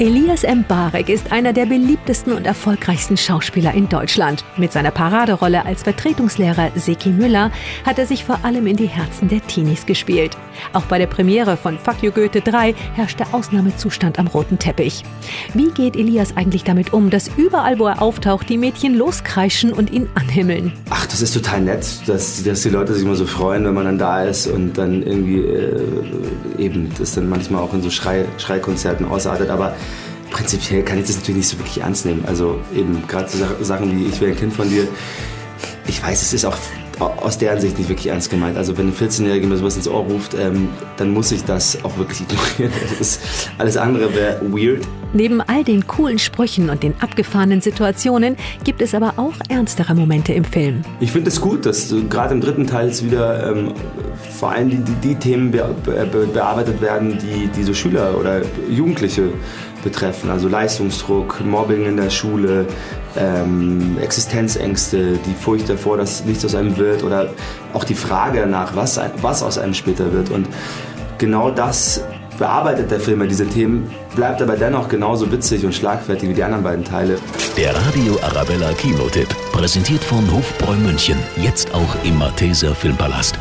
Elias M. Barek ist einer der beliebtesten und erfolgreichsten Schauspieler in Deutschland. Mit seiner Paraderolle als Vertretungslehrer Seki Müller hat er sich vor allem in die Herzen der Teenies gespielt. Auch bei der Premiere von Fuck You Goethe 3 herrschte Ausnahmezustand am roten Teppich. Wie geht Elias eigentlich damit um, dass überall, wo er auftaucht, die Mädchen loskreischen und ihn anhimmeln? Ach, das ist total nett, dass, dass die Leute sich immer so freuen, wenn man dann da ist und dann irgendwie äh, eben das dann manchmal auch in so Schrei, Schreikonzerten ausartet. Aber prinzipiell kann ich das natürlich nicht so wirklich ernst nehmen. Also eben gerade so Sachen wie ich will ein Kind von dir. Ich weiß, es ist auch aus deren Sicht nicht wirklich ernst gemeint. Also wenn ein 14-Jähriger mir sowas ins Ohr ruft, ähm, dann muss ich das auch wirklich ignorieren. Alles andere wäre weird. Neben all den coolen Sprüchen und den abgefahrenen Situationen gibt es aber auch ernstere Momente im Film. Ich finde es gut, dass gerade im dritten Teil wieder ähm, vor allem die, die, die Themen be be bearbeitet werden, die, die so Schüler oder Jugendliche betreffen. Also Leistungsdruck, Mobbing in der Schule, ähm, Existenzängste, die Furcht davor, dass nichts aus einem wird oder auch die Frage danach, was, was aus einem später wird. Und genau das bearbeitet der Film diese Themen, bleibt aber dennoch genauso witzig und schlagfertig wie die anderen beiden Teile. Der Radio Arabella Kinotipp, präsentiert von Hofbräu München, jetzt auch im Malteser Filmpalast.